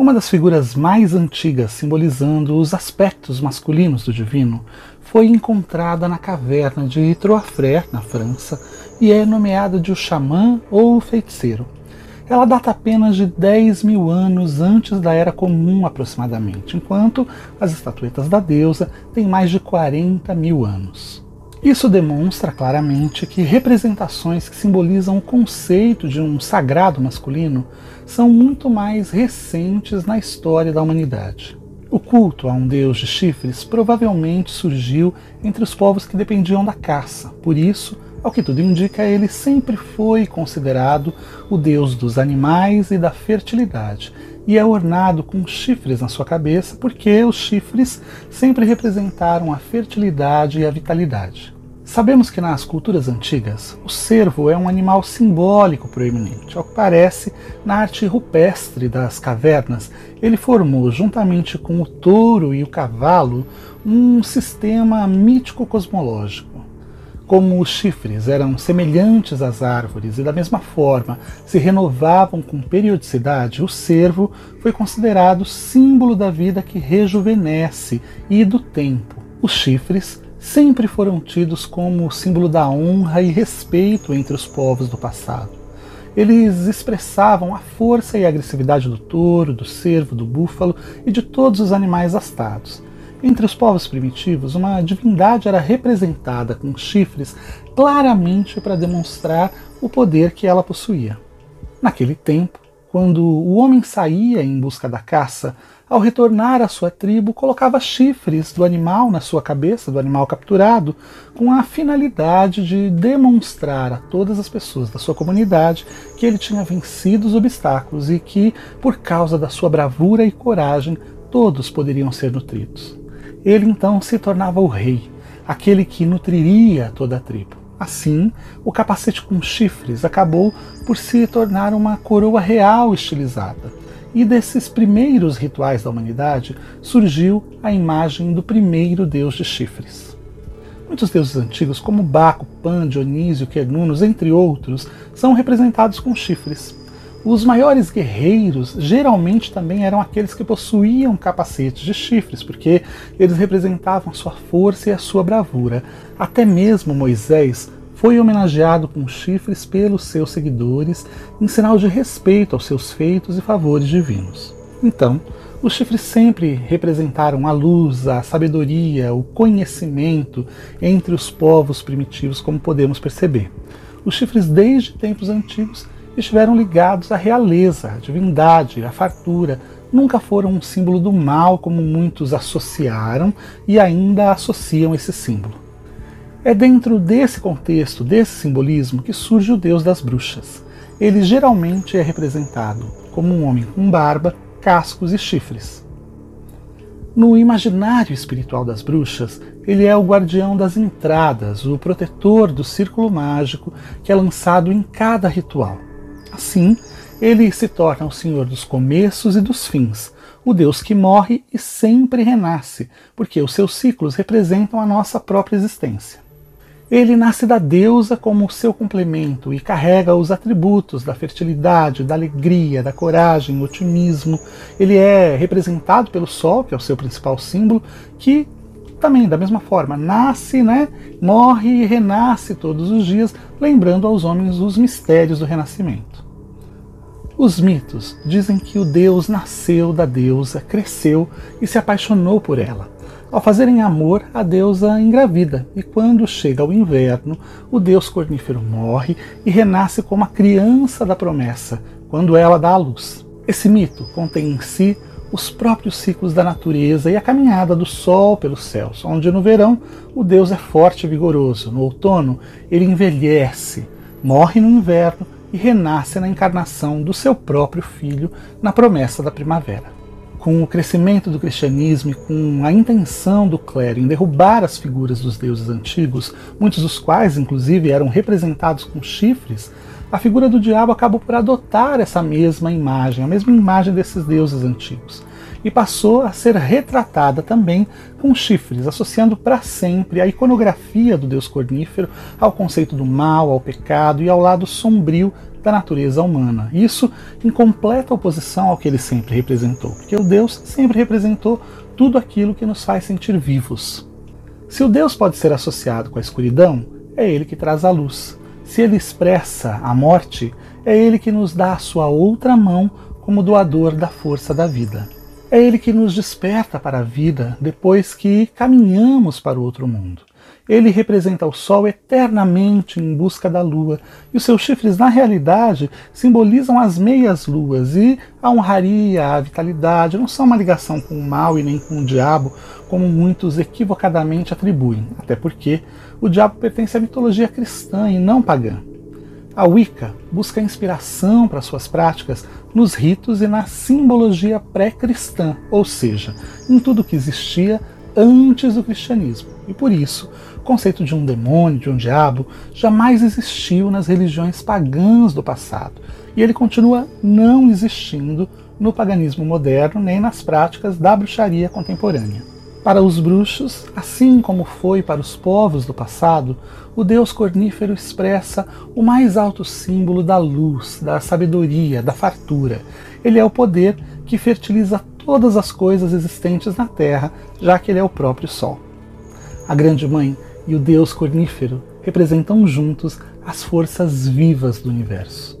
Uma das figuras mais antigas simbolizando os aspectos masculinos do divino foi encontrada na caverna de Troafrère, na França, e é nomeada de o xamã ou feiticeiro. Ela data apenas de 10 mil anos antes da Era Comum, aproximadamente, enquanto as estatuetas da deusa têm mais de 40 mil anos. Isso demonstra claramente que representações que simbolizam o conceito de um sagrado masculino são muito mais recentes na história da humanidade. O culto a um deus de chifres provavelmente surgiu entre os povos que dependiam da caça, por isso, ao que tudo indica, ele sempre foi considerado o deus dos animais e da fertilidade, e é ornado com chifres na sua cabeça, porque os chifres sempre representaram a fertilidade e a vitalidade. Sabemos que nas culturas antigas, o cervo é um animal simbólico proeminente. Ao que parece, na arte rupestre das cavernas, ele formou, juntamente com o touro e o cavalo, um sistema mítico-cosmológico. Como os chifres eram semelhantes às árvores e, da mesma forma, se renovavam com periodicidade, o cervo foi considerado símbolo da vida que rejuvenesce e do tempo. Os chifres sempre foram tidos como símbolo da honra e respeito entre os povos do passado. Eles expressavam a força e a agressividade do touro, do cervo, do búfalo e de todos os animais astados. Entre os povos primitivos, uma divindade era representada com chifres claramente para demonstrar o poder que ela possuía. Naquele tempo, quando o homem saía em busca da caça, ao retornar à sua tribo, colocava chifres do animal na sua cabeça, do animal capturado, com a finalidade de demonstrar a todas as pessoas da sua comunidade que ele tinha vencido os obstáculos e que, por causa da sua bravura e coragem, todos poderiam ser nutridos. Ele então se tornava o rei, aquele que nutriria toda a tribo. Assim, o capacete com chifres acabou por se tornar uma coroa real estilizada e desses primeiros rituais da humanidade surgiu a imagem do primeiro deus de chifres. Muitos deuses antigos, como Baco, Pan, Dionísio, Quernunos, entre outros, são representados com chifres. Os maiores guerreiros geralmente também eram aqueles que possuíam capacetes de chifres, porque eles representavam a sua força e a sua bravura. Até mesmo Moisés foi homenageado com chifres pelos seus seguidores em sinal de respeito aos seus feitos e favores divinos. Então, os chifres sempre representaram a luz, a sabedoria, o conhecimento entre os povos primitivos, como podemos perceber. Os chifres, desde tempos antigos, estiveram ligados à realeza, à divindade, à fartura, nunca foram um símbolo do mal como muitos associaram e ainda associam esse símbolo. É dentro desse contexto, desse simbolismo, que surge o deus das bruxas. Ele geralmente é representado como um homem com barba, cascos e chifres. No imaginário espiritual das bruxas, ele é o guardião das entradas, o protetor do círculo mágico que é lançado em cada ritual. Assim, ele se torna o senhor dos começos e dos fins, o Deus que morre e sempre renasce, porque os seus ciclos representam a nossa própria existência. Ele nasce da deusa como seu complemento e carrega os atributos da fertilidade, da alegria, da coragem, otimismo. Ele é representado pelo sol, que é o seu principal símbolo, que também, da mesma forma, nasce, né, morre e renasce todos os dias, lembrando aos homens os mistérios do renascimento. Os mitos dizem que o deus nasceu da deusa, cresceu e se apaixonou por ela. Ao fazerem amor, a deusa engravida, e quando chega o inverno, o deus cornífero morre e renasce como a criança da promessa, quando ela dá à luz. Esse mito contém em si os próprios ciclos da natureza e a caminhada do sol pelos céus, onde no verão o deus é forte e vigoroso, no outono ele envelhece, morre no inverno e renasce na encarnação do seu próprio filho na promessa da primavera com o crescimento do cristianismo e com a intenção do clero em derrubar as figuras dos deuses antigos, muitos dos quais, inclusive, eram representados com chifres, a figura do diabo acabou por adotar essa mesma imagem, a mesma imagem desses deuses antigos. E passou a ser retratada também com chifres, associando para sempre a iconografia do deus cornífero ao conceito do mal, ao pecado e ao lado sombrio da natureza humana. Isso em completa oposição ao que ele sempre representou, porque o Deus sempre representou tudo aquilo que nos faz sentir vivos. Se o Deus pode ser associado com a escuridão, é ele que traz a luz. Se ele expressa a morte, é ele que nos dá a sua outra mão como doador da força da vida. É ele que nos desperta para a vida depois que caminhamos para o outro mundo. Ele representa o Sol eternamente em busca da Lua, e os seus chifres, na realidade, simbolizam as meias luas, e a honraria, a vitalidade não são uma ligação com o mal e nem com o diabo, como muitos equivocadamente atribuem, até porque o diabo pertence à mitologia cristã e não pagã. A Wicca busca inspiração para suas práticas nos ritos e na simbologia pré-cristã, ou seja, em tudo que existia antes do cristianismo. E por isso, o conceito de um demônio, de um diabo, jamais existiu nas religiões pagãs do passado, e ele continua não existindo no paganismo moderno nem nas práticas da bruxaria contemporânea. Para os bruxos, assim como foi para os povos do passado, o deus cornífero expressa o mais alto símbolo da luz, da sabedoria, da fartura. Ele é o poder que fertiliza todas as coisas existentes na Terra, já que ele é o próprio Sol. A Grande Mãe e o Deus cornífero representam juntos as forças vivas do universo.